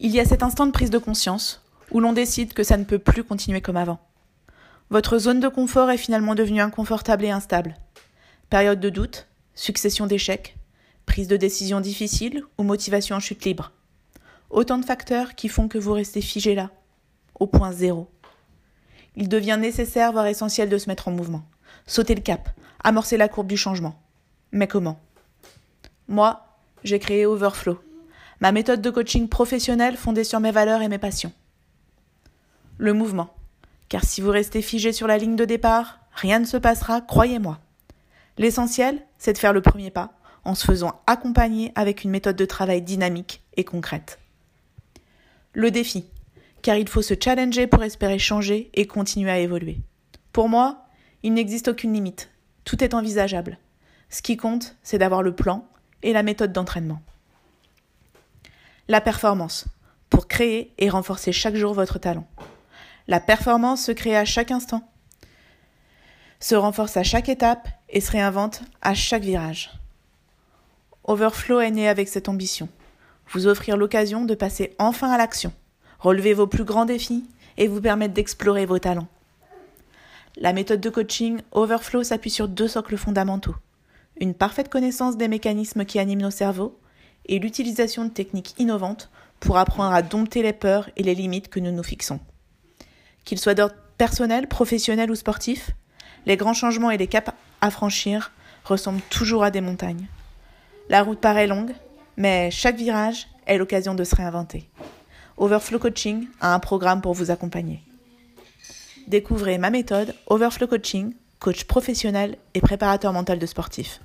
Il y a cet instant de prise de conscience où l'on décide que ça ne peut plus continuer comme avant. Votre zone de confort est finalement devenue inconfortable et instable. Période de doute, succession d'échecs, prise de décision difficile ou motivation en chute libre. Autant de facteurs qui font que vous restez figé là, au point zéro. Il devient nécessaire, voire essentiel de se mettre en mouvement, sauter le cap, amorcer la courbe du changement. Mais comment? Moi, j'ai créé Overflow, ma méthode de coaching professionnelle fondée sur mes valeurs et mes passions. Le mouvement. Car si vous restez figé sur la ligne de départ, rien ne se passera, croyez-moi. L'essentiel, c'est de faire le premier pas en se faisant accompagner avec une méthode de travail dynamique et concrète. Le défi, car il faut se challenger pour espérer changer et continuer à évoluer. Pour moi, il n'existe aucune limite, tout est envisageable. Ce qui compte, c'est d'avoir le plan et la méthode d'entraînement. La performance, pour créer et renforcer chaque jour votre talent. La performance se crée à chaque instant, se renforce à chaque étape et se réinvente à chaque virage. Overflow est né avec cette ambition. Vous offrir l'occasion de passer enfin à l'action, relever vos plus grands défis et vous permettre d'explorer vos talents. La méthode de coaching Overflow s'appuie sur deux socles fondamentaux. Une parfaite connaissance des mécanismes qui animent nos cerveaux et l'utilisation de techniques innovantes pour apprendre à dompter les peurs et les limites que nous nous fixons. Qu'ils soient d'ordre personnel, professionnel ou sportif, les grands changements et les caps à franchir ressemblent toujours à des montagnes. La route paraît longue, mais chaque virage est l'occasion de se réinventer. Overflow Coaching a un programme pour vous accompagner. Découvrez ma méthode Overflow Coaching, coach professionnel et préparateur mental de sportifs.